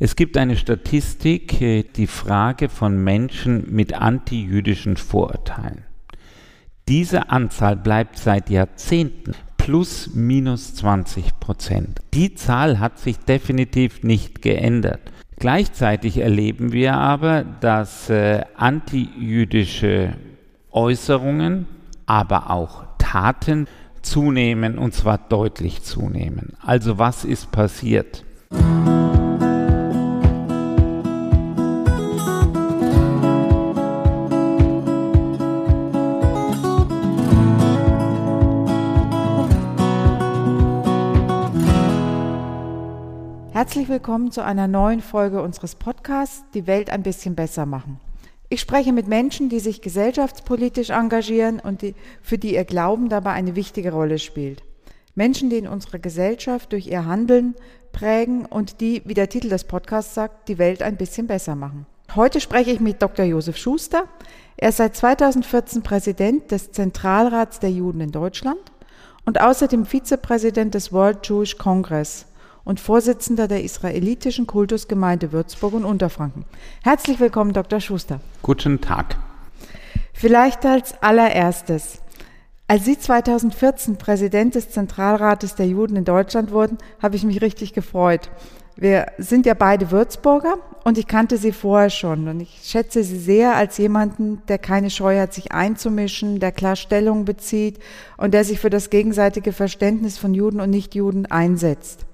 Es gibt eine Statistik, äh, die Frage von Menschen mit antijüdischen Vorurteilen. Diese Anzahl bleibt seit Jahrzehnten plus minus 20 Prozent. Die Zahl hat sich definitiv nicht geändert. Gleichzeitig erleben wir aber, dass äh, antijüdische Äußerungen, aber auch Taten zunehmen und zwar deutlich zunehmen. Also was ist passiert? Herzlich willkommen zu einer neuen Folge unseres Podcasts Die Welt ein bisschen besser machen. Ich spreche mit Menschen, die sich gesellschaftspolitisch engagieren und die, für die ihr Glauben dabei eine wichtige Rolle spielt. Menschen, die in unserer Gesellschaft durch ihr Handeln prägen und die, wie der Titel des Podcasts sagt, die Welt ein bisschen besser machen. Heute spreche ich mit Dr. Josef Schuster. Er ist seit 2014 Präsident des Zentralrats der Juden in Deutschland und außerdem Vizepräsident des World Jewish Congress und Vorsitzender der israelitischen Kultusgemeinde Würzburg und Unterfranken. Herzlich willkommen, Dr. Schuster. Guten Tag. Vielleicht als allererstes. Als Sie 2014 Präsident des Zentralrates der Juden in Deutschland wurden, habe ich mich richtig gefreut. Wir sind ja beide Würzburger und ich kannte Sie vorher schon und ich schätze Sie sehr als jemanden, der keine Scheu hat, sich einzumischen, der klar Stellung bezieht und der sich für das gegenseitige Verständnis von Juden und Nichtjuden einsetzt.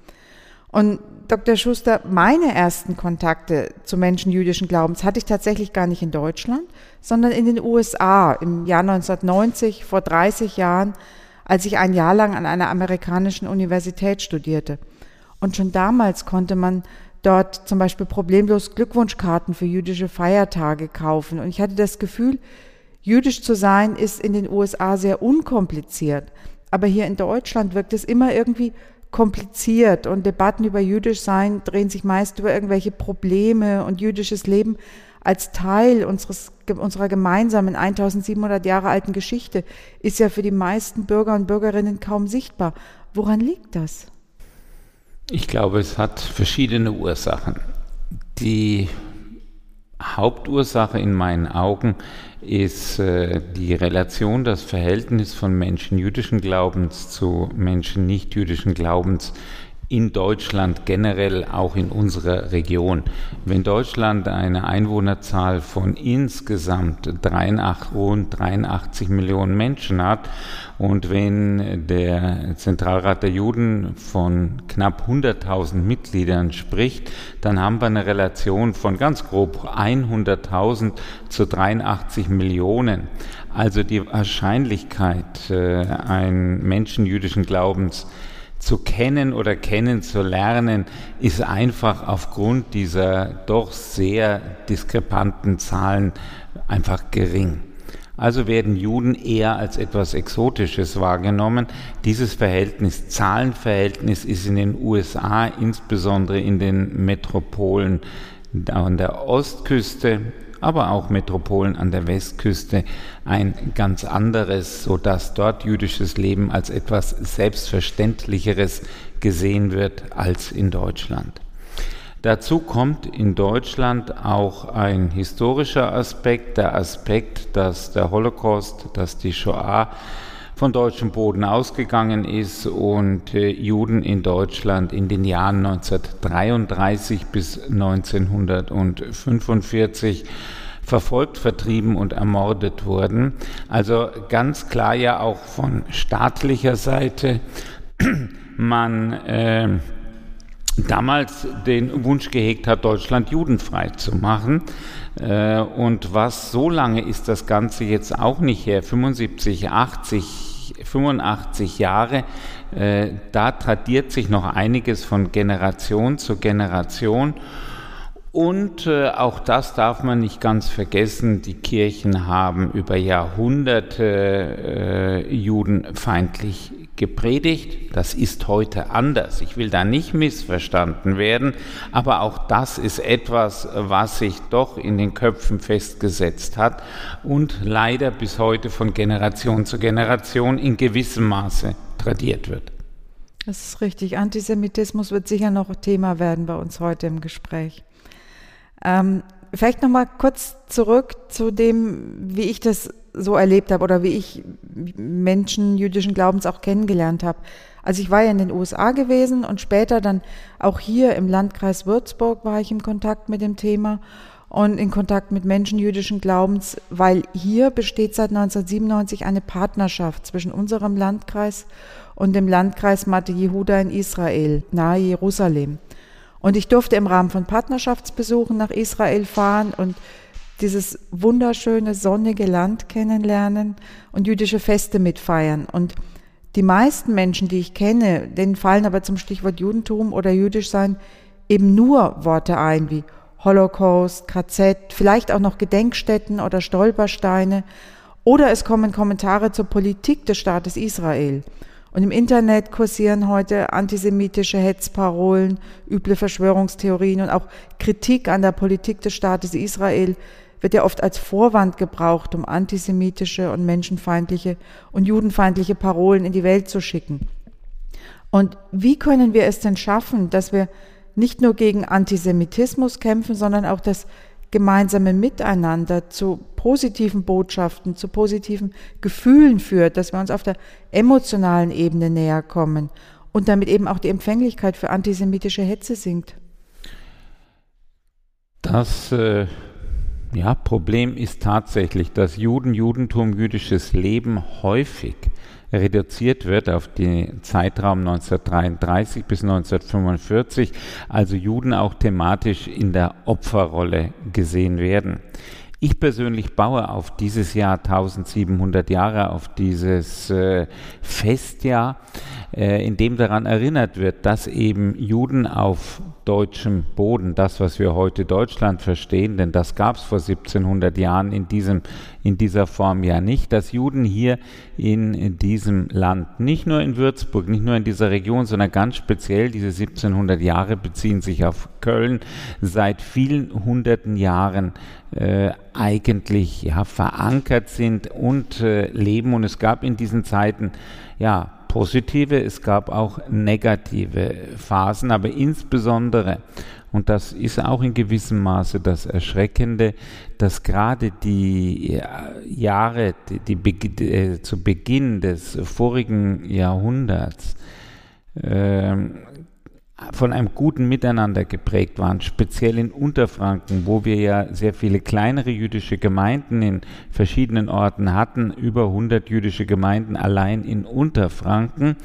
Und Dr. Schuster, meine ersten Kontakte zu Menschen jüdischen Glaubens hatte ich tatsächlich gar nicht in Deutschland, sondern in den USA im Jahr 1990, vor 30 Jahren, als ich ein Jahr lang an einer amerikanischen Universität studierte. Und schon damals konnte man dort zum Beispiel problemlos Glückwunschkarten für jüdische Feiertage kaufen. Und ich hatte das Gefühl, jüdisch zu sein ist in den USA sehr unkompliziert. Aber hier in Deutschland wirkt es immer irgendwie kompliziert und Debatten über jüdisch sein drehen sich meist über irgendwelche Probleme und jüdisches Leben als Teil unseres, unserer gemeinsamen 1700 Jahre alten Geschichte ist ja für die meisten Bürger und Bürgerinnen kaum sichtbar. Woran liegt das? Ich glaube, es hat verschiedene Ursachen. Die Hauptursache in meinen Augen ist äh, die Relation, das Verhältnis von Menschen jüdischen Glaubens zu Menschen nicht jüdischen Glaubens in Deutschland generell auch in unserer Region. Wenn Deutschland eine Einwohnerzahl von insgesamt 83, rund 83 Millionen Menschen hat und wenn der Zentralrat der Juden von knapp 100.000 Mitgliedern spricht, dann haben wir eine Relation von ganz grob 100.000 zu 83 Millionen. Also die Wahrscheinlichkeit, äh, einen Menschen jüdischen Glaubens zu kennen oder kennenzulernen, ist einfach aufgrund dieser doch sehr diskrepanten Zahlen einfach gering. Also werden Juden eher als etwas Exotisches wahrgenommen. Dieses Verhältnis, Zahlenverhältnis, ist in den USA, insbesondere in den Metropolen an der Ostküste, aber auch Metropolen an der Westküste ein ganz anderes, sodass dort jüdisches Leben als etwas Selbstverständlicheres gesehen wird als in Deutschland. Dazu kommt in Deutschland auch ein historischer Aspekt, der Aspekt, dass der Holocaust, dass die Shoah von deutschem Boden ausgegangen ist und äh, Juden in Deutschland in den Jahren 1933 bis 1945 verfolgt, vertrieben und ermordet wurden. Also ganz klar ja auch von staatlicher Seite man äh, damals den Wunsch gehegt hat, Deutschland judenfrei zu machen. Äh, und was so lange ist das Ganze jetzt auch nicht her, 75, 80, 85 Jahre, äh, da tradiert sich noch einiges von Generation zu Generation. Und äh, auch das darf man nicht ganz vergessen, die Kirchen haben über Jahrhunderte äh, judenfeindlich gepredigt. Das ist heute anders. Ich will da nicht missverstanden werden, aber auch das ist etwas, was sich doch in den Köpfen festgesetzt hat und leider bis heute von Generation zu Generation in gewissem Maße tradiert wird. Das ist richtig. Antisemitismus wird sicher noch Thema werden bei uns heute im Gespräch. Ähm, vielleicht noch mal kurz zurück zu dem, wie ich das so erlebt habe oder wie ich Menschen jüdischen Glaubens auch kennengelernt habe. Also ich war ja in den USA gewesen und später dann auch hier im Landkreis Würzburg war ich im Kontakt mit dem Thema und in Kontakt mit Menschen jüdischen Glaubens, weil hier besteht seit 1997 eine Partnerschaft zwischen unserem Landkreis und dem Landkreis Mate Yehuda in Israel, nahe Jerusalem. Und ich durfte im Rahmen von Partnerschaftsbesuchen nach Israel fahren und dieses wunderschöne, sonnige Land kennenlernen und jüdische Feste mitfeiern. Und die meisten Menschen, die ich kenne, denen fallen aber zum Stichwort Judentum oder jüdisch sein eben nur Worte ein wie Holocaust, KZ, vielleicht auch noch Gedenkstätten oder Stolpersteine. Oder es kommen Kommentare zur Politik des Staates Israel. Und im Internet kursieren heute antisemitische Hetzparolen, üble Verschwörungstheorien und auch Kritik an der Politik des Staates Israel wird ja oft als Vorwand gebraucht, um antisemitische und menschenfeindliche und judenfeindliche Parolen in die Welt zu schicken. Und wie können wir es denn schaffen, dass wir nicht nur gegen Antisemitismus kämpfen, sondern auch das gemeinsame Miteinander zu positiven Botschaften, zu positiven Gefühlen führt, dass wir uns auf der emotionalen Ebene näher kommen und damit eben auch die Empfänglichkeit für antisemitische Hetze sinkt. Das äh, ja, Problem ist tatsächlich, dass Juden, Judentum, jüdisches Leben häufig reduziert wird auf den Zeitraum 1933 bis 1945, also Juden auch thematisch in der Opferrolle gesehen werden. Ich persönlich baue auf dieses Jahr 1700 Jahre, auf dieses äh, Festjahr, äh, in dem daran erinnert wird, dass eben Juden auf deutschem Boden, das, was wir heute Deutschland verstehen, denn das gab es vor 1700 Jahren in, diesem, in dieser Form ja nicht, dass Juden hier in, in diesem Land, nicht nur in Würzburg, nicht nur in dieser Region, sondern ganz speziell diese 1700 Jahre beziehen sich auf Köln, seit vielen hunderten Jahren äh, eigentlich ja, verankert sind und äh, leben. Und es gab in diesen Zeiten ja positive, es gab auch negative Phasen, aber insbesondere, und das ist auch in gewissem Maße das Erschreckende, dass gerade die Jahre, die, die, äh, zu Beginn des vorigen Jahrhunderts, äh, von einem guten Miteinander geprägt waren, speziell in Unterfranken, wo wir ja sehr viele kleinere jüdische Gemeinden in verschiedenen Orten hatten, über 100 jüdische Gemeinden allein in Unterfranken.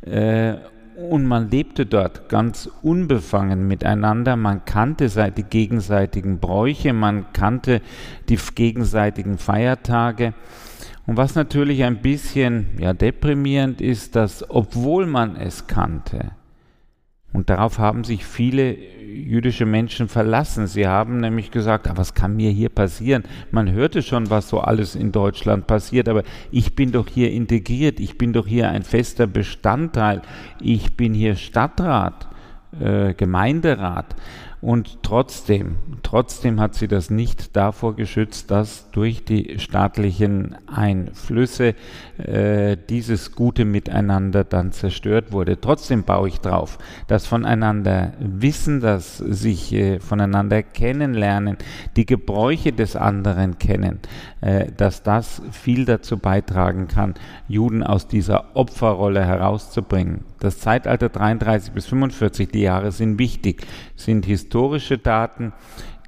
Äh, und man lebte dort ganz unbefangen miteinander. Man kannte die gegenseitigen Bräuche, man kannte die gegenseitigen Feiertage. Und was natürlich ein bisschen ja, deprimierend ist, dass obwohl man es kannte, und darauf haben sich viele jüdische Menschen verlassen. Sie haben nämlich gesagt, ah, was kann mir hier passieren? Man hörte schon, was so alles in Deutschland passiert, aber ich bin doch hier integriert, ich bin doch hier ein fester Bestandteil, ich bin hier Stadtrat, äh, Gemeinderat. Und trotzdem, trotzdem hat sie das nicht davor geschützt, dass durch die staatlichen Einflüsse äh, dieses gute Miteinander dann zerstört wurde. Trotzdem baue ich drauf, dass voneinander wissen, dass sich äh, voneinander kennenlernen, die Gebräuche des anderen kennen, äh, dass das viel dazu beitragen kann, Juden aus dieser Opferrolle herauszubringen. Das Zeitalter 33 bis 45, die Jahre sind wichtig, sind historische Daten,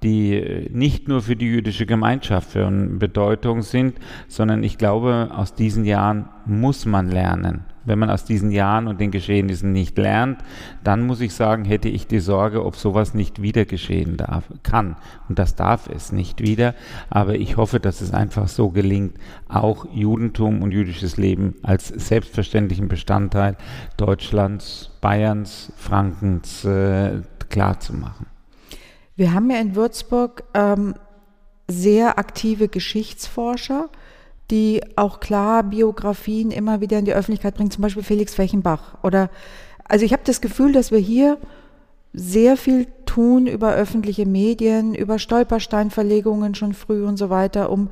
die äh, nicht nur für die jüdische Gemeinschaft von Bedeutung sind, sondern ich glaube, aus diesen Jahren muss man lernen. Wenn man aus diesen Jahren und den Geschehnissen nicht lernt, dann muss ich sagen, hätte ich die Sorge, ob sowas nicht wieder geschehen darf, kann. Und das darf es nicht wieder. Aber ich hoffe, dass es einfach so gelingt, auch Judentum und jüdisches Leben als selbstverständlichen Bestandteil Deutschlands, Bayerns, Frankens äh, klarzumachen. Wir haben ja in Würzburg ähm, sehr aktive Geschichtsforscher, die auch klar Biografien immer wieder in die Öffentlichkeit bringen, zum Beispiel Felix Fechenbach. Oder also ich habe das Gefühl, dass wir hier sehr viel tun über öffentliche Medien, über Stolpersteinverlegungen schon früh und so weiter, um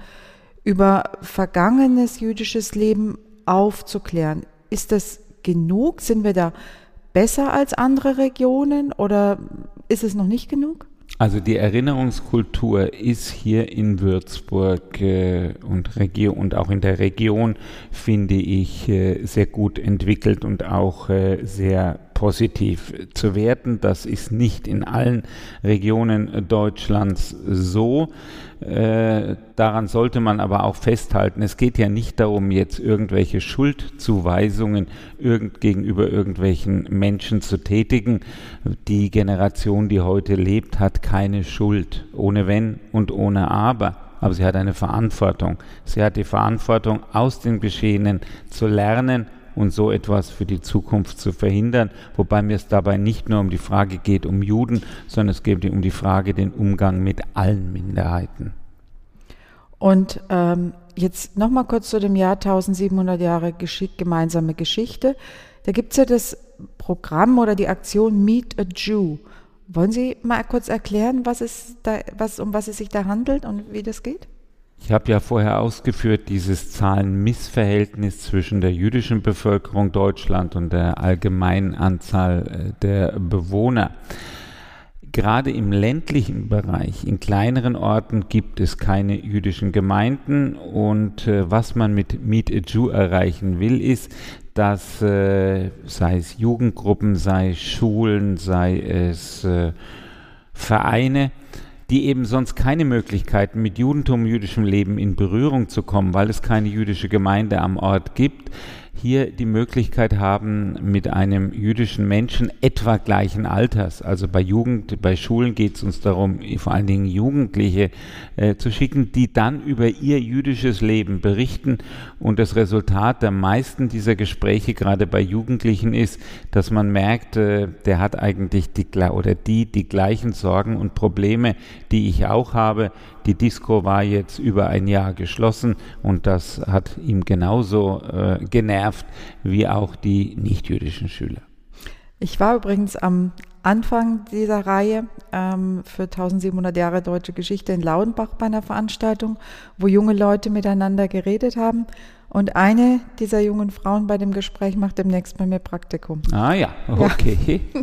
über vergangenes jüdisches Leben aufzuklären. Ist das genug? Sind wir da besser als andere Regionen oder ist es noch nicht genug? Also die Erinnerungskultur ist hier in Würzburg äh, und, Regio und auch in der Region, finde ich, äh, sehr gut entwickelt und auch äh, sehr positiv zu werten. Das ist nicht in allen Regionen Deutschlands so. Äh, daran sollte man aber auch festhalten. Es geht ja nicht darum, jetzt irgendwelche Schuldzuweisungen irgend, gegenüber irgendwelchen Menschen zu tätigen. Die Generation, die heute lebt, hat keine Schuld, ohne Wenn und ohne Aber aber sie hat eine Verantwortung. Sie hat die Verantwortung, aus den Geschehenen zu lernen und so etwas für die Zukunft zu verhindern, wobei mir es dabei nicht nur um die Frage geht, um Juden, sondern es geht um die Frage, den Umgang mit allen Minderheiten. Und ähm, jetzt nochmal kurz zu dem Jahr 1700 Jahre Geschick, gemeinsame Geschichte. Da gibt es ja das Programm oder die Aktion Meet a Jew. Wollen Sie mal kurz erklären, was es da, was, um was es sich da handelt und wie das geht? Ich habe ja vorher ausgeführt, dieses Zahlenmissverhältnis zwischen der jüdischen Bevölkerung Deutschland und der allgemeinen Anzahl äh, der Bewohner. Gerade im ländlichen Bereich, in kleineren Orten gibt es keine jüdischen Gemeinden und äh, was man mit Meet a Jew erreichen will, ist, dass äh, sei es Jugendgruppen, sei es Schulen, sei es äh, Vereine, die eben sonst keine Möglichkeiten mit Judentum, jüdischem Leben in Berührung zu kommen, weil es keine jüdische Gemeinde am Ort gibt, hier die Möglichkeit haben, mit einem jüdischen Menschen etwa gleichen Alters, also bei Jugend, bei Schulen geht es uns darum, vor allen Dingen Jugendliche äh, zu schicken, die dann über ihr jüdisches Leben berichten. Und das Resultat der meisten dieser Gespräche, gerade bei Jugendlichen, ist, dass man merkt, äh, der hat eigentlich die oder die die gleichen Sorgen und Probleme, die ich auch habe. Die Disco war jetzt über ein Jahr geschlossen und das hat ihm genauso äh, genervt wie auch die nichtjüdischen Schüler. Ich war übrigens am Anfang dieser Reihe ähm, für 1700 Jahre deutsche Geschichte in Laudenbach bei einer Veranstaltung, wo junge Leute miteinander geredet haben. Und eine dieser jungen Frauen bei dem Gespräch macht demnächst bei mir Praktikum. Ah ja, okay. Ja.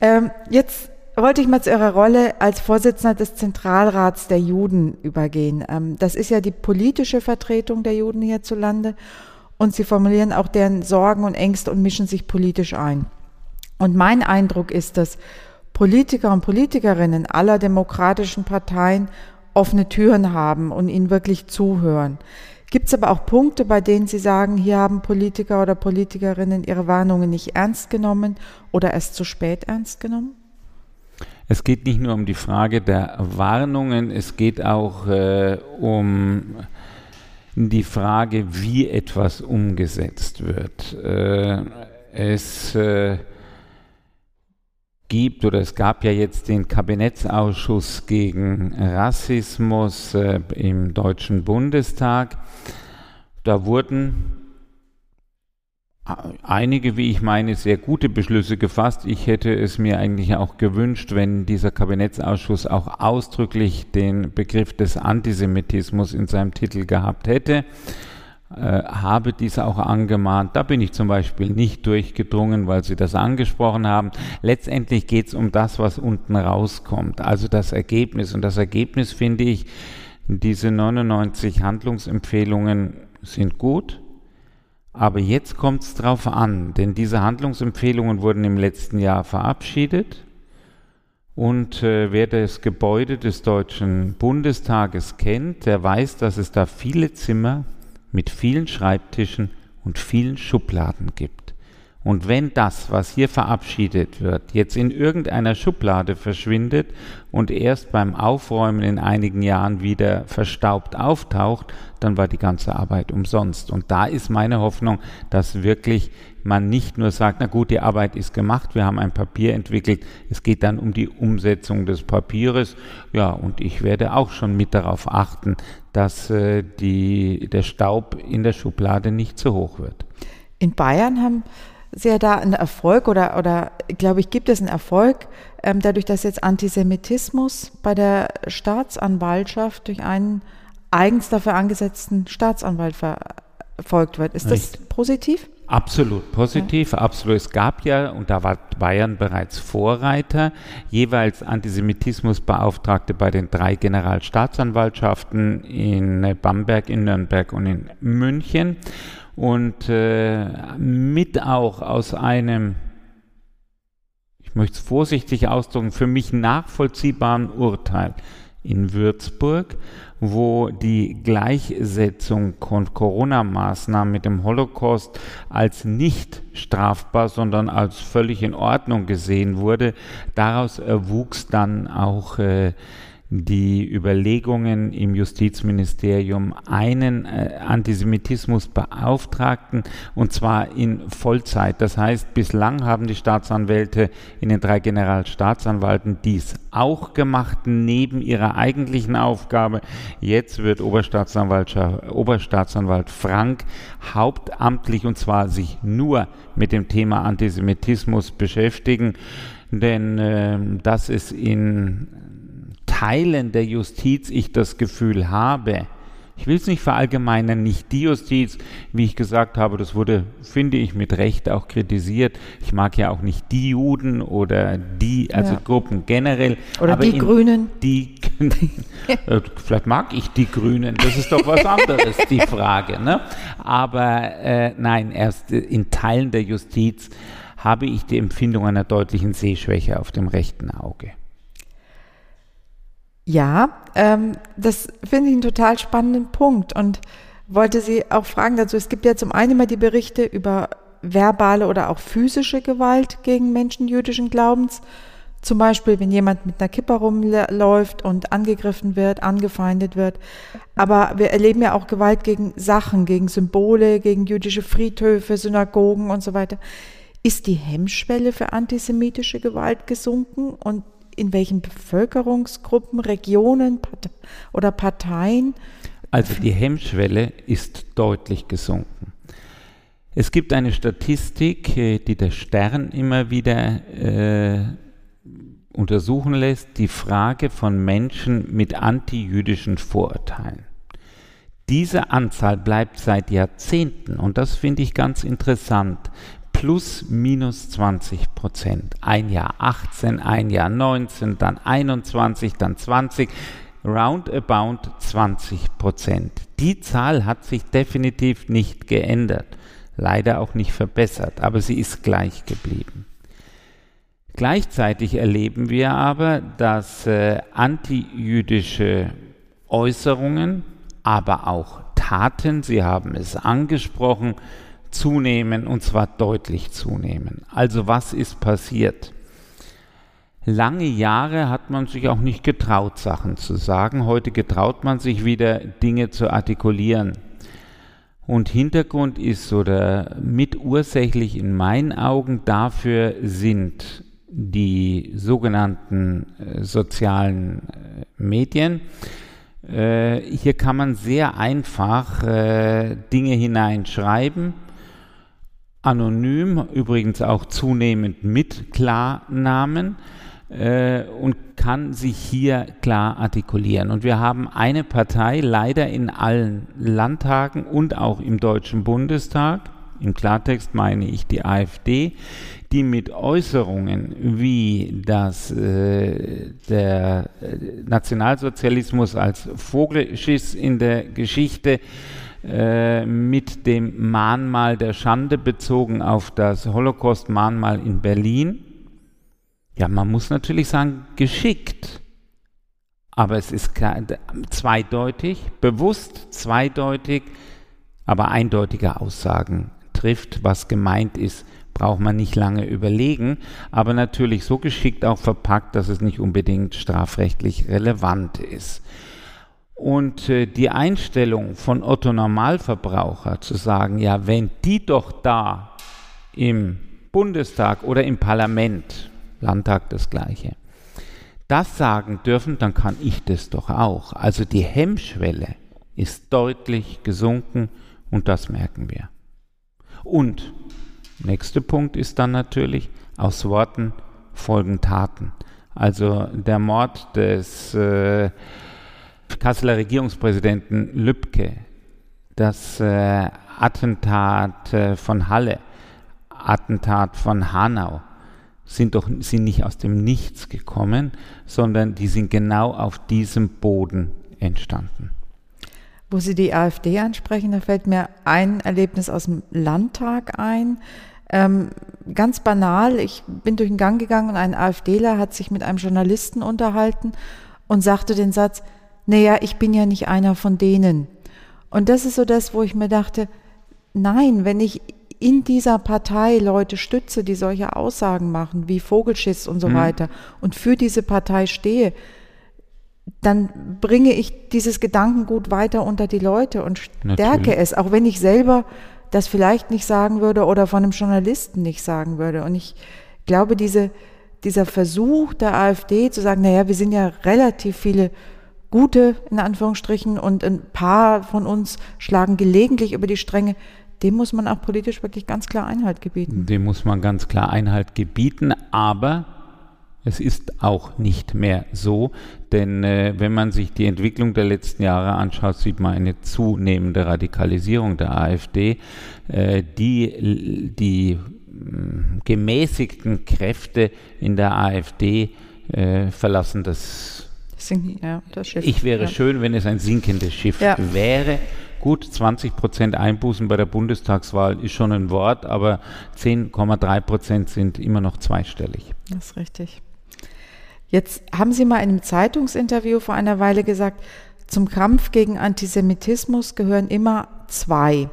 ähm, jetzt wollte ich mal zu Ihrer Rolle als Vorsitzender des Zentralrats der Juden übergehen. Ähm, das ist ja die politische Vertretung der Juden hierzulande und Sie formulieren auch deren Sorgen und Ängste und mischen sich politisch ein. Und mein Eindruck ist, dass Politiker und Politikerinnen aller demokratischen Parteien offene Türen haben und ihnen wirklich zuhören. Gibt es aber auch Punkte, bei denen Sie sagen, hier haben Politiker oder Politikerinnen ihre Warnungen nicht ernst genommen oder erst zu spät ernst genommen? Es geht nicht nur um die Frage der Warnungen, es geht auch äh, um die Frage, wie etwas umgesetzt wird. Äh, es äh, gibt oder es gab ja jetzt den Kabinettsausschuss gegen Rassismus äh, im Deutschen Bundestag. Da wurden einige, wie ich meine, sehr gute Beschlüsse gefasst. Ich hätte es mir eigentlich auch gewünscht, wenn dieser Kabinettsausschuss auch ausdrücklich den Begriff des Antisemitismus in seinem Titel gehabt hätte. Äh, habe dies auch angemahnt. Da bin ich zum Beispiel nicht durchgedrungen, weil Sie das angesprochen haben. Letztendlich geht es um das, was unten rauskommt, also das Ergebnis. Und das Ergebnis finde ich, diese 99 Handlungsempfehlungen sind gut aber jetzt kommt es drauf an, denn diese Handlungsempfehlungen wurden im letzten Jahr verabschiedet. Und äh, wer das Gebäude des Deutschen Bundestages kennt, der weiß, dass es da viele Zimmer mit vielen Schreibtischen und vielen Schubladen gibt. Und wenn das, was hier verabschiedet wird, jetzt in irgendeiner Schublade verschwindet und erst beim Aufräumen in einigen Jahren wieder verstaubt auftaucht, dann war die ganze Arbeit umsonst. Und da ist meine Hoffnung, dass wirklich man nicht nur sagt, na gut, die Arbeit ist gemacht, wir haben ein Papier entwickelt, es geht dann um die Umsetzung des Papieres. Ja, und ich werde auch schon mit darauf achten, dass äh, die, der Staub in der Schublade nicht zu hoch wird. In Bayern haben Sie ja da einen Erfolg oder, oder glaube ich, gibt es einen Erfolg, ähm, dadurch, dass jetzt Antisemitismus bei der Staatsanwaltschaft durch einen eigens dafür angesetzten Staatsanwalt verfolgt wird. Ist das Richtig. positiv? Absolut positiv, ja. absolut. Es gab ja, und da war Bayern bereits Vorreiter, jeweils Antisemitismusbeauftragte bei den drei Generalstaatsanwaltschaften in Bamberg, in Nürnberg und in München. Und äh, mit auch aus einem, ich möchte es vorsichtig ausdrücken, für mich nachvollziehbaren Urteil in Würzburg, wo die Gleichsetzung von Corona-Maßnahmen mit dem Holocaust als nicht strafbar, sondern als völlig in Ordnung gesehen wurde. Daraus erwuchs dann auch äh, die Überlegungen im Justizministerium, einen äh, Antisemitismusbeauftragten und zwar in Vollzeit. Das heißt, bislang haben die Staatsanwälte in den drei Generalstaatsanwalten dies auch gemacht, neben ihrer eigentlichen Aufgabe. Jetzt wird Oberstaatsanwalt, Oberstaatsanwalt Frank hauptamtlich und zwar sich nur mit dem Thema Antisemitismus beschäftigen denn äh, das ist in Teilen der Justiz ich das Gefühl habe, ich will es nicht verallgemeinern, nicht die Justiz, wie ich gesagt habe, das wurde, finde ich, mit Recht auch kritisiert. Ich mag ja auch nicht die Juden oder die, also ja. Gruppen generell. Oder die Grünen. Die, äh, vielleicht mag ich die Grünen, das ist doch was anderes, die Frage. Ne? Aber äh, nein, erst in Teilen der Justiz habe ich die Empfindung einer deutlichen Sehschwäche auf dem rechten Auge. Ja, ähm, das finde ich einen total spannenden Punkt und wollte Sie auch fragen dazu. Es gibt ja zum einen immer die Berichte über verbale oder auch physische Gewalt gegen Menschen jüdischen Glaubens. Zum Beispiel, wenn jemand mit einer Kippe rumläuft und angegriffen wird, angefeindet wird. Aber wir erleben ja auch Gewalt gegen Sachen, gegen Symbole, gegen jüdische Friedhöfe, Synagogen und so weiter. Ist die Hemmschwelle für antisemitische Gewalt gesunken und in welchen Bevölkerungsgruppen, Regionen oder Parteien? Also die Hemmschwelle ist deutlich gesunken. Es gibt eine Statistik, äh, die der Stern immer wieder äh, untersuchen lässt, die Frage von Menschen mit antijüdischen Vorurteilen. Diese Anzahl bleibt seit Jahrzehnten, und das finde ich ganz interessant, plus minus 20 Prozent. Ein Jahr 18, ein Jahr 19, dann 21, dann 20, roundabout 20 Prozent. Die Zahl hat sich definitiv nicht geändert, leider auch nicht verbessert, aber sie ist gleich geblieben. Gleichzeitig erleben wir aber, dass äh, antijüdische Äußerungen, aber auch Taten, Sie haben es angesprochen, zunehmen und zwar deutlich zunehmen. Also was ist passiert? Lange Jahre hat man sich auch nicht getraut, Sachen zu sagen. Heute getraut man sich wieder, Dinge zu artikulieren. Und Hintergrund ist oder mitursächlich in meinen Augen dafür sind die sogenannten äh, sozialen äh, Medien. Äh, hier kann man sehr einfach Dinge hineinschreiben anonym, übrigens auch zunehmend mit Klarnamen äh, und kann sich hier klar artikulieren. Und wir haben eine Partei leider in allen Landtagen und auch im Deutschen Bundestag, im Klartext meine ich die AfD, die mit Äußerungen wie dass äh, der Nationalsozialismus als Vogelschiss in der Geschichte äh, mit dem Mahnmal der Schande bezogen auf das Holocaust-Mahnmal in Berlin. Ja, man muss natürlich sagen, geschickt. Aber es ist zweideutig, bewusst zweideutig, aber eindeutige Aussagen trifft, was gemeint ist, braucht man nicht lange überlegen, aber natürlich so geschickt auch verpackt, dass es nicht unbedingt strafrechtlich relevant ist. Und äh, die Einstellung von Otto Normalverbraucher zu sagen, ja, wenn die doch da im Bundestag oder im Parlament, Landtag das gleiche, das sagen dürfen, dann kann ich das doch auch. Also die Hemmschwelle ist deutlich gesunken und das merken wir. Und nächster Punkt ist dann natürlich, aus Worten folgen Taten. Also der Mord des äh, Kasseler Regierungspräsidenten Lübcke, das äh, Attentat äh, von Halle, Attentat von Hanau sind doch sind nicht aus dem Nichts gekommen, sondern die sind genau auf diesem Boden entstanden. Wo Sie die AfD ansprechen, da fällt mir ein Erlebnis aus dem Landtag ein. Ähm, ganz banal, ich bin durch den Gang gegangen und ein AfDler hat sich mit einem Journalisten unterhalten und sagte den Satz, naja, ich bin ja nicht einer von denen. Und das ist so das, wo ich mir dachte, nein, wenn ich in dieser Partei Leute stütze, die solche Aussagen machen, wie Vogelschiss und so mhm. weiter, und für diese Partei stehe, dann bringe ich dieses Gedankengut weiter unter die Leute und stärke Natürlich. es, auch wenn ich selber das vielleicht nicht sagen würde oder von einem Journalisten nicht sagen würde. Und ich glaube, diese, dieser Versuch der AfD zu sagen, naja, wir sind ja relativ viele gute, in Anführungsstrichen, und ein paar von uns schlagen gelegentlich über die Stränge, dem muss man auch politisch wirklich ganz klar Einhalt gebieten. Dem muss man ganz klar Einhalt gebieten, aber es ist auch nicht mehr so, denn äh, wenn man sich die Entwicklung der letzten Jahre anschaut, sieht man eine zunehmende Radikalisierung der AfD. Äh, die die äh, gemäßigten Kräfte in der AfD äh, verlassen das. Sinken, ja, das Schiff. Ich wäre ja. schön, wenn es ein sinkendes Schiff ja. wäre. Gut, 20 Prozent Einbußen bei der Bundestagswahl ist schon ein Wort, aber 10,3 Prozent sind immer noch zweistellig. Das ist richtig. Jetzt haben Sie mal in einem Zeitungsinterview vor einer Weile gesagt, zum Kampf gegen Antisemitismus gehören immer zwei,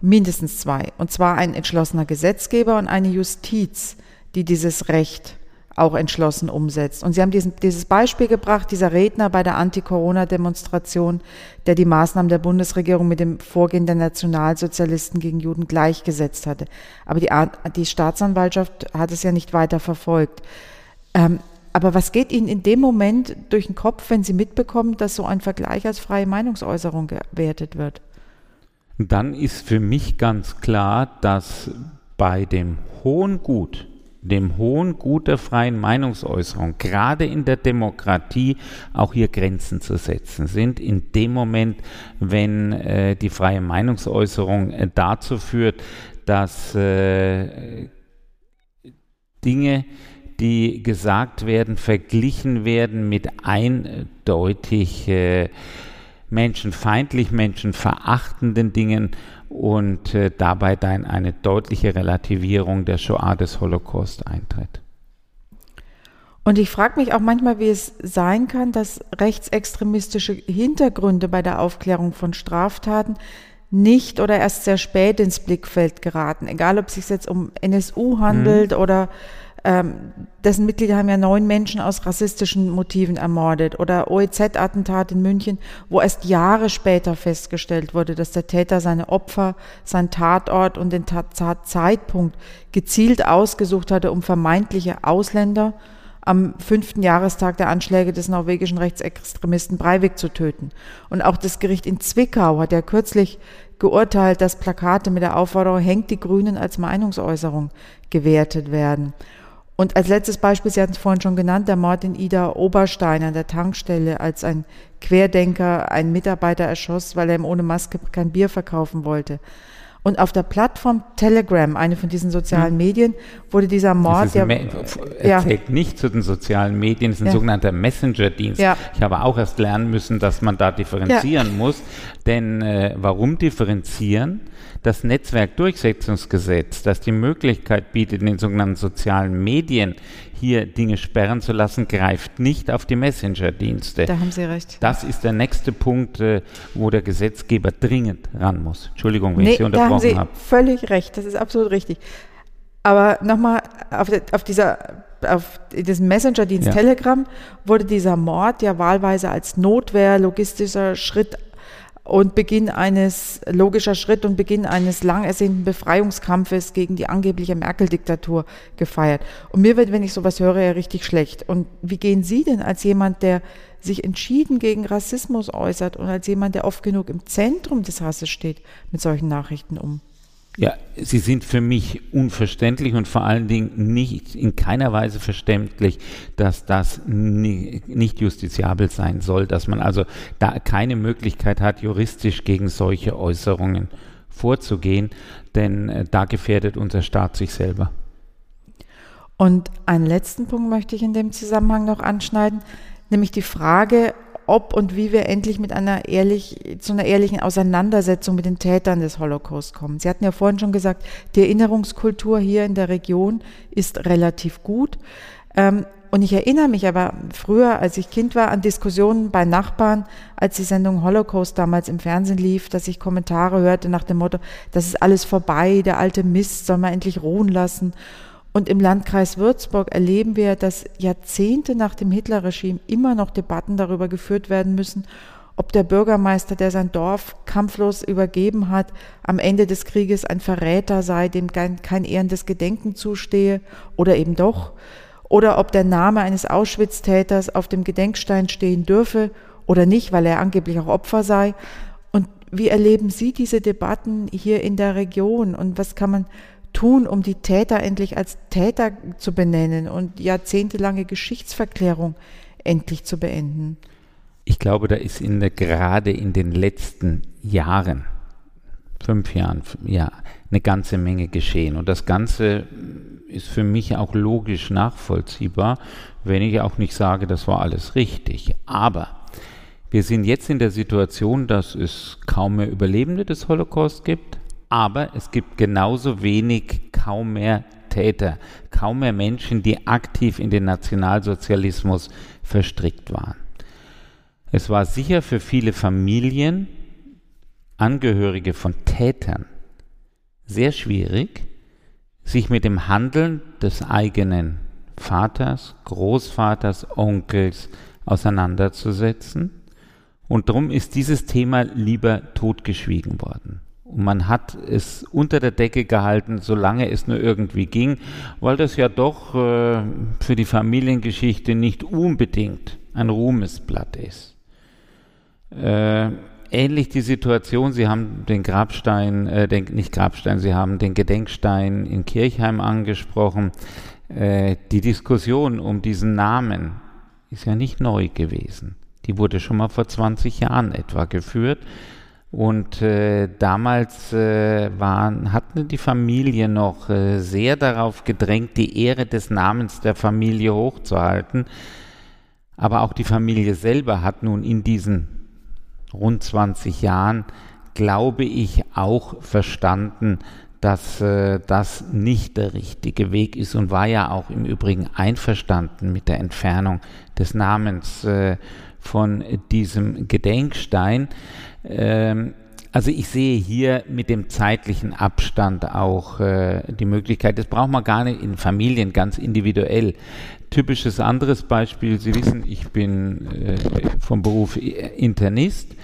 mindestens zwei, und zwar ein entschlossener Gesetzgeber und eine Justiz, die dieses Recht auch entschlossen umsetzt. Und Sie haben diesen, dieses Beispiel gebracht, dieser Redner bei der Anti-Corona-Demonstration, der die Maßnahmen der Bundesregierung mit dem Vorgehen der Nationalsozialisten gegen Juden gleichgesetzt hatte. Aber die, die Staatsanwaltschaft hat es ja nicht weiter verfolgt. Ähm, aber was geht Ihnen in dem Moment durch den Kopf, wenn Sie mitbekommen, dass so ein Vergleich als freie Meinungsäußerung gewertet wird? Dann ist für mich ganz klar, dass bei dem hohen Gut dem hohen Gut der freien Meinungsäußerung, gerade in der Demokratie, auch hier Grenzen zu setzen sind. In dem Moment, wenn äh, die freie Meinungsäußerung äh, dazu führt, dass äh, Dinge, die gesagt werden, verglichen werden mit eindeutig äh, menschenfeindlich, menschenverachtenden Dingen und äh, dabei dann eine deutliche Relativierung der Shoah des Holocaust eintritt. Und ich frage mich auch manchmal, wie es sein kann, dass rechtsextremistische Hintergründe bei der Aufklärung von Straftaten nicht oder erst sehr spät ins Blickfeld geraten, egal ob es sich jetzt um NSU handelt mhm. oder ähm, dessen Mitglieder haben ja neun Menschen aus rassistischen Motiven ermordet. Oder OEZ-Attentat in München, wo erst Jahre später festgestellt wurde, dass der Täter seine Opfer, sein Tatort und den Tatzeitpunkt gezielt ausgesucht hatte, um vermeintliche Ausländer am fünften Jahrestag der Anschläge des norwegischen Rechtsextremisten Breivik zu töten. Und auch das Gericht in Zwickau hat ja kürzlich geurteilt, dass Plakate mit der Aufforderung hängt die Grünen als Meinungsäußerung gewertet werden. Und als letztes Beispiel, Sie hatten es vorhin schon genannt, der Mord in Ida Oberstein an der Tankstelle, als ein Querdenker einen Mitarbeiter erschoss, weil er ihm ohne Maske kein Bier verkaufen wollte. Und auf der Plattform Telegram, eine von diesen sozialen hm. Medien, wurde dieser Mord ja. Er zählt nicht zu den sozialen Medien, es ist ein ja. sogenannter Messenger-Dienst. Ja. Ich habe auch erst lernen müssen, dass man da differenzieren ja. muss. Denn äh, warum differenzieren? Das Netzwerkdurchsetzungsgesetz, das die Möglichkeit bietet, in den sogenannten sozialen Medien hier Dinge sperren zu lassen, greift nicht auf die Messenger-Dienste. Da haben Sie recht. Das ist der nächste Punkt, äh, wo der Gesetzgeber dringend ran muss. Entschuldigung, wenn nee, ich Sie unterbrochen habe. Da haben Sie hab. völlig recht, das ist absolut richtig. Aber nochmal auf, auf dieser auf diesem Messenger-Dienst ja. Telegram wurde dieser Mord ja wahlweise als Notwehr, logistischer Schritt und Beginn eines, logischer Schritt und Beginn eines lang ersehnten Befreiungskampfes gegen die angebliche Merkel-Diktatur gefeiert. Und mir wird, wenn ich sowas höre, ja richtig schlecht. Und wie gehen Sie denn als jemand, der sich entschieden gegen Rassismus äußert und als jemand, der oft genug im Zentrum des Hasses steht, mit solchen Nachrichten um? Ja, sie sind für mich unverständlich und vor allen Dingen nicht in keiner Weise verständlich, dass das nicht justiziabel sein soll, dass man also da keine Möglichkeit hat, juristisch gegen solche Äußerungen vorzugehen, denn äh, da gefährdet unser Staat sich selber. Und einen letzten Punkt möchte ich in dem Zusammenhang noch anschneiden, nämlich die Frage, ob und wie wir endlich mit einer ehrlich, zu einer ehrlichen Auseinandersetzung mit den Tätern des Holocaust kommen. Sie hatten ja vorhin schon gesagt, die Erinnerungskultur hier in der Region ist relativ gut. Ähm, und ich erinnere mich aber früher, als ich Kind war, an Diskussionen bei Nachbarn, als die Sendung Holocaust damals im Fernsehen lief, dass ich Kommentare hörte nach dem Motto, das ist alles vorbei, der alte Mist soll man endlich ruhen lassen. Und im Landkreis Würzburg erleben wir, dass Jahrzehnte nach dem Hitlerregime immer noch Debatten darüber geführt werden müssen, ob der Bürgermeister, der sein Dorf kampflos übergeben hat, am Ende des Krieges ein Verräter sei, dem kein, kein ehrendes Gedenken zustehe oder eben doch, oder ob der Name eines Auschwitz-Täters auf dem Gedenkstein stehen dürfe oder nicht, weil er angeblich auch Opfer sei. Und wie erleben Sie diese Debatten hier in der Region und was kann man tun, um die Täter endlich als Täter zu benennen und jahrzehntelange Geschichtsverklärung endlich zu beenden? Ich glaube, da ist in der, gerade in den letzten Jahren, fünf Jahren, ja, eine ganze Menge geschehen. Und das Ganze ist für mich auch logisch nachvollziehbar, wenn ich auch nicht sage, das war alles richtig. Aber wir sind jetzt in der Situation, dass es kaum mehr Überlebende des Holocaust gibt, aber es gibt genauso wenig, kaum mehr Täter, kaum mehr Menschen, die aktiv in den Nationalsozialismus verstrickt waren. Es war sicher für viele Familien, Angehörige von Tätern, sehr schwierig, sich mit dem Handeln des eigenen Vaters, Großvaters, Onkels auseinanderzusetzen. Und darum ist dieses Thema lieber totgeschwiegen worden. Und man hat es unter der Decke gehalten, solange es nur irgendwie ging, weil das ja doch äh, für die Familiengeschichte nicht unbedingt ein Ruhmesblatt ist. Äh, ähnlich die Situation, Sie haben den Grabstein, äh, den, nicht Grabstein, Sie haben den Gedenkstein in Kirchheim angesprochen. Äh, die Diskussion um diesen Namen ist ja nicht neu gewesen. Die wurde schon mal vor 20 Jahren etwa geführt. Und äh, damals äh, waren, hatten die Familie noch äh, sehr darauf gedrängt, die Ehre des Namens der Familie hochzuhalten. Aber auch die Familie selber hat nun in diesen rund 20 Jahren, glaube ich, auch verstanden, dass äh, das nicht der richtige Weg ist und war ja auch im Übrigen einverstanden mit der Entfernung des Namens äh, von diesem Gedenkstein. Ähm, also ich sehe hier mit dem zeitlichen Abstand auch äh, die Möglichkeit, das braucht man gar nicht in Familien ganz individuell. Typisches anderes Beispiel, Sie wissen, ich bin äh, vom Beruf Internist.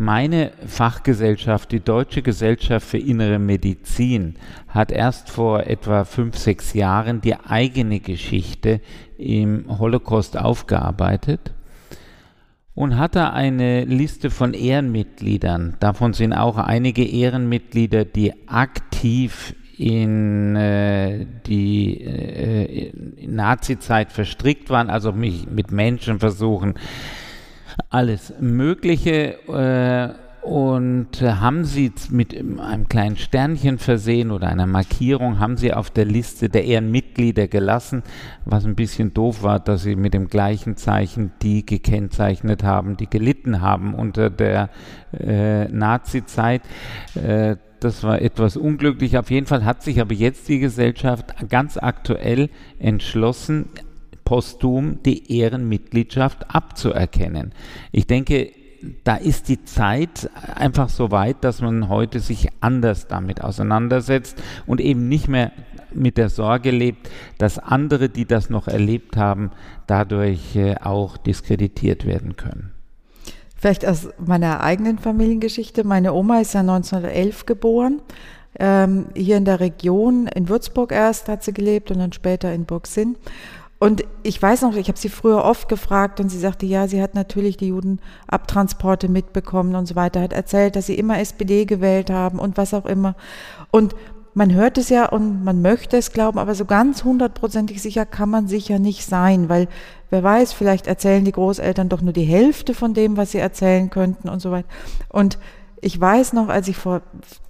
Meine Fachgesellschaft, die Deutsche Gesellschaft für Innere Medizin, hat erst vor etwa fünf, sechs Jahren die eigene Geschichte im Holocaust aufgearbeitet und hatte eine Liste von Ehrenmitgliedern. Davon sind auch einige Ehrenmitglieder, die aktiv in äh, die äh, Nazi-Zeit verstrickt waren, also mich mit Menschen versuchen, alles Mögliche äh, und äh, haben sie mit einem kleinen Sternchen versehen oder einer Markierung, haben sie auf der Liste der Ehrenmitglieder gelassen, was ein bisschen doof war, dass sie mit dem gleichen Zeichen die gekennzeichnet haben, die gelitten haben unter der äh, Nazi-Zeit. Äh, das war etwas unglücklich. Auf jeden Fall hat sich aber jetzt die Gesellschaft ganz aktuell entschlossen, posthum die Ehrenmitgliedschaft abzuerkennen. Ich denke, da ist die Zeit einfach so weit, dass man heute sich anders damit auseinandersetzt und eben nicht mehr mit der Sorge lebt, dass andere, die das noch erlebt haben, dadurch äh, auch diskreditiert werden können. Vielleicht aus meiner eigenen Familiengeschichte. Meine Oma ist ja 1911 geboren. Ähm, hier in der Region, in Würzburg erst hat sie gelebt und dann später in Burgsinn. Und ich weiß noch, ich habe sie früher oft gefragt und sie sagte, ja, sie hat natürlich die Judenabtransporte mitbekommen und so weiter, hat erzählt, dass sie immer SPD gewählt haben und was auch immer. Und man hört es ja und man möchte es glauben, aber so ganz hundertprozentig sicher kann man sicher nicht sein, weil wer weiß, vielleicht erzählen die Großeltern doch nur die Hälfte von dem, was sie erzählen könnten und so weiter. Und ich weiß noch, als ich vor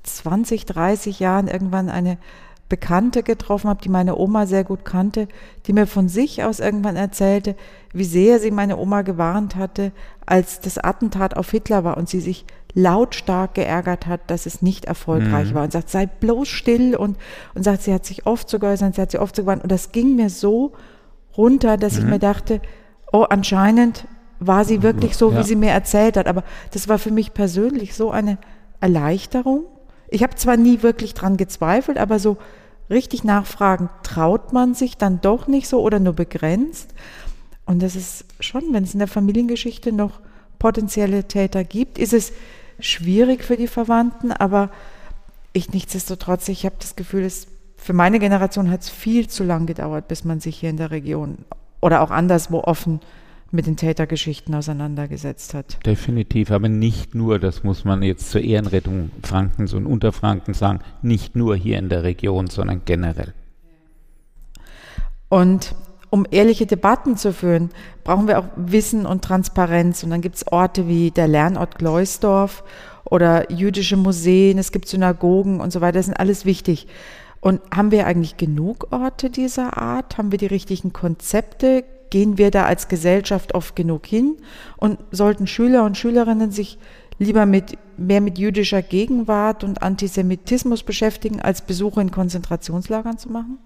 20, 30 Jahren irgendwann eine Bekannte getroffen habe, die meine Oma sehr gut kannte, die mir von sich aus irgendwann erzählte, wie sehr sie meine Oma gewarnt hatte, als das Attentat auf Hitler war und sie sich lautstark geärgert hat, dass es nicht erfolgreich mhm. war und sagt, sei bloß still und, und sagt, sie hat sich oft so geäußert, sie hat sich oft so gewarnt und das ging mir so runter, dass mhm. ich mir dachte, oh, anscheinend war sie wirklich so, ja. wie sie mir erzählt hat. Aber das war für mich persönlich so eine Erleichterung. Ich habe zwar nie wirklich dran gezweifelt, aber so richtig nachfragen, traut man sich dann doch nicht so oder nur begrenzt? Und das ist schon, wenn es in der Familiengeschichte noch potenzielle Täter gibt, ist es schwierig für die Verwandten, aber ich nichtsdestotrotz, ich habe das Gefühl, es, für meine Generation hat es viel zu lang gedauert, bis man sich hier in der Region oder auch anderswo offen mit den Tätergeschichten auseinandergesetzt hat. Definitiv, aber nicht nur, das muss man jetzt zur Ehrenrettung Frankens und Unterfranken sagen, nicht nur hier in der Region, sondern generell. Und um ehrliche Debatten zu führen, brauchen wir auch Wissen und Transparenz. Und dann gibt es Orte wie der Lernort Gleusdorf oder jüdische Museen, es gibt Synagogen und so weiter. Das sind alles wichtig. Und haben wir eigentlich genug Orte dieser Art? Haben wir die richtigen Konzepte? Gehen wir da als Gesellschaft oft genug hin und sollten Schüler und Schülerinnen sich lieber mit mehr mit jüdischer Gegenwart und Antisemitismus beschäftigen, als Besuche in Konzentrationslagern zu machen?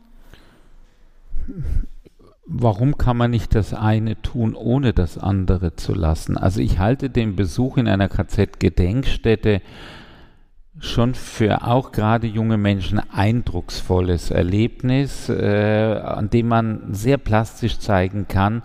Warum kann man nicht das eine tun, ohne das andere zu lassen? Also ich halte den Besuch in einer KZ-Gedenkstätte schon für auch gerade junge Menschen eindrucksvolles Erlebnis, äh, an dem man sehr plastisch zeigen kann,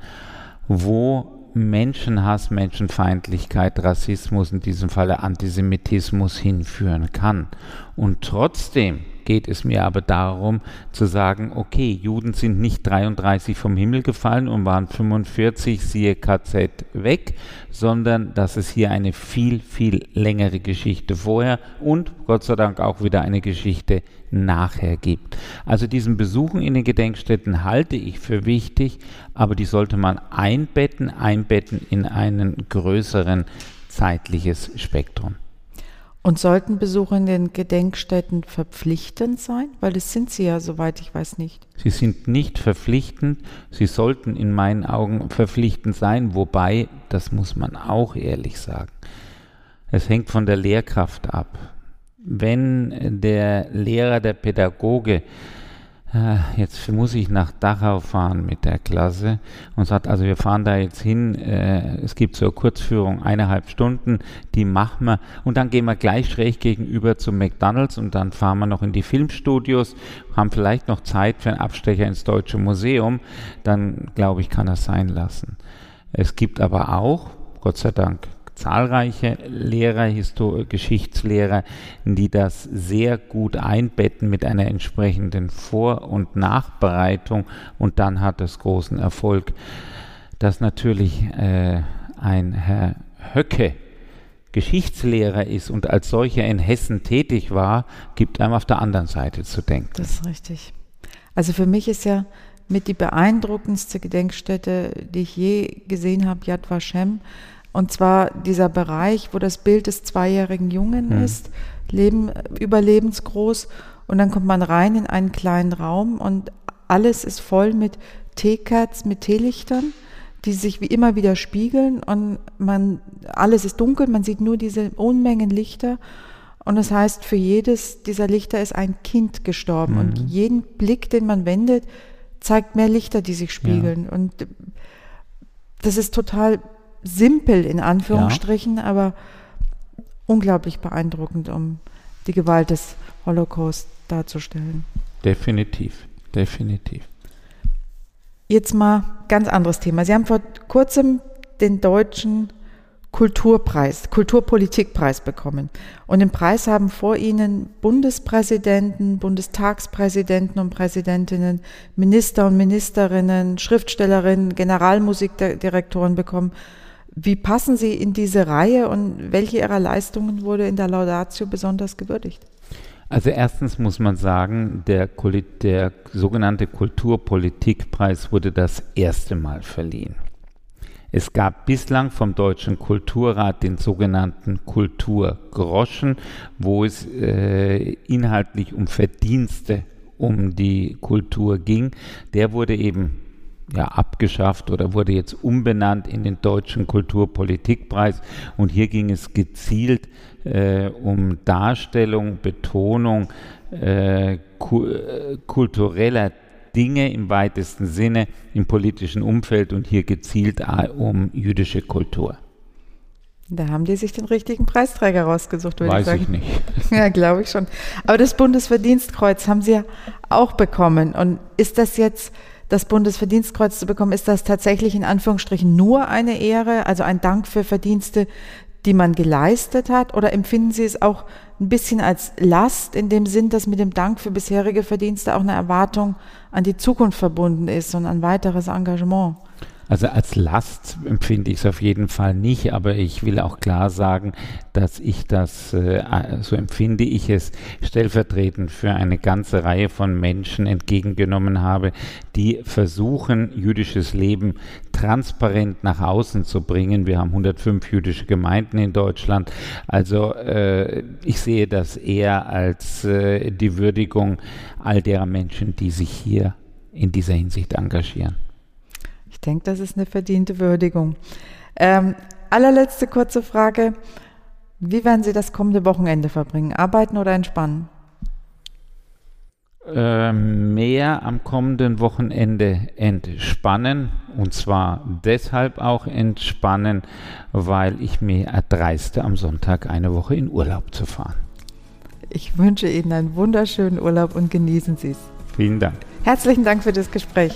wo Menschenhass, Menschenfeindlichkeit, Rassismus, in diesem Falle Antisemitismus hinführen kann. Und trotzdem geht es mir aber darum zu sagen, okay, Juden sind nicht 33 vom Himmel gefallen und waren 45, siehe KZ, weg, sondern dass es hier eine viel, viel längere Geschichte vorher und Gott sei Dank auch wieder eine Geschichte nachher gibt. Also diesen Besuchen in den Gedenkstätten halte ich für wichtig, aber die sollte man einbetten, einbetten in einen größeren zeitliches Spektrum. Und sollten Besuche in den Gedenkstätten verpflichtend sein? Weil das sind sie ja, soweit ich weiß, nicht. Sie sind nicht verpflichtend. Sie sollten in meinen Augen verpflichtend sein, wobei, das muss man auch ehrlich sagen, es hängt von der Lehrkraft ab. Wenn der Lehrer, der Pädagoge jetzt muss ich nach Dachau fahren mit der Klasse. Und sagt, also wir fahren da jetzt hin, äh, es gibt so eine Kurzführung, eineinhalb Stunden, die machen wir. Und dann gehen wir gleich schräg gegenüber zum McDonalds und dann fahren wir noch in die Filmstudios, haben vielleicht noch Zeit für einen Abstecher ins Deutsche Museum, dann glaube ich, kann das sein lassen. Es gibt aber auch, Gott sei Dank, zahlreiche Lehrer, Histor Geschichtslehrer, die das sehr gut einbetten mit einer entsprechenden Vor- und Nachbereitung und dann hat es großen Erfolg. Dass natürlich äh, ein Herr Höcke Geschichtslehrer ist und als solcher in Hessen tätig war, gibt einem auf der anderen Seite zu denken. Das ist richtig. Also für mich ist ja mit die beeindruckendste Gedenkstätte, die ich je gesehen habe, Yad Vashem, und zwar dieser Bereich, wo das Bild des zweijährigen Jungen hm. ist, Leben, überlebensgroß. Und dann kommt man rein in einen kleinen Raum und alles ist voll mit Teekerzen, mit Teelichtern, die sich wie immer wieder spiegeln und man, alles ist dunkel, man sieht nur diese Unmengen Lichter. Und das heißt, für jedes dieser Lichter ist ein Kind gestorben. Mhm. Und jeden Blick, den man wendet, zeigt mehr Lichter, die sich spiegeln. Ja. Und das ist total simpel in Anführungsstrichen, ja. aber unglaublich beeindruckend, um die Gewalt des Holocaust darzustellen. Definitiv, definitiv. Jetzt mal ganz anderes Thema. Sie haben vor kurzem den deutschen Kulturpreis, Kulturpolitikpreis bekommen. Und den Preis haben vor Ihnen Bundespräsidenten, Bundestagspräsidenten und Präsidentinnen, Minister und Ministerinnen, Schriftstellerinnen, Generalmusikdirektoren bekommen. Wie passen Sie in diese Reihe und welche Ihrer Leistungen wurde in der Laudatio besonders gewürdigt? Also erstens muss man sagen, der, der sogenannte Kulturpolitikpreis wurde das erste Mal verliehen. Es gab bislang vom Deutschen Kulturrat den sogenannten Kulturgroschen, wo es äh, inhaltlich um Verdienste um die Kultur ging. Der wurde eben ja, abgeschafft oder wurde jetzt umbenannt in den Deutschen Kulturpolitikpreis. Und hier ging es gezielt äh, um Darstellung, Betonung äh, ku äh, kultureller Dinge im weitesten Sinne im politischen Umfeld und hier gezielt um jüdische Kultur. Da haben die sich den richtigen Preisträger rausgesucht, würde Weiß ich sagen. ich nicht. Ja, glaube ich schon. Aber das Bundesverdienstkreuz haben Sie ja auch bekommen. Und ist das jetzt, das Bundesverdienstkreuz zu bekommen, ist das tatsächlich in Anführungsstrichen nur eine Ehre, also ein Dank für Verdienste, die man geleistet hat? Oder empfinden Sie es auch ein bisschen als Last in dem Sinn, dass mit dem Dank für bisherige Verdienste auch eine Erwartung an die Zukunft verbunden ist und ein weiteres Engagement? Also als Last empfinde ich es auf jeden Fall nicht, aber ich will auch klar sagen, dass ich das, äh, so empfinde ich es, stellvertretend für eine ganze Reihe von Menschen entgegengenommen habe, die versuchen, jüdisches Leben transparent nach außen zu bringen. Wir haben 105 jüdische Gemeinden in Deutschland. Also äh, ich sehe das eher als äh, die Würdigung all derer Menschen, die sich hier in dieser Hinsicht engagieren. Ich denke, das ist eine verdiente Würdigung. Ähm, allerletzte kurze Frage. Wie werden Sie das kommende Wochenende verbringen? Arbeiten oder entspannen? Ähm, mehr am kommenden Wochenende entspannen. Und zwar deshalb auch entspannen, weil ich mir erdreiste, am Sonntag eine Woche in Urlaub zu fahren. Ich wünsche Ihnen einen wunderschönen Urlaub und genießen Sie es. Vielen Dank. Herzlichen Dank für das Gespräch.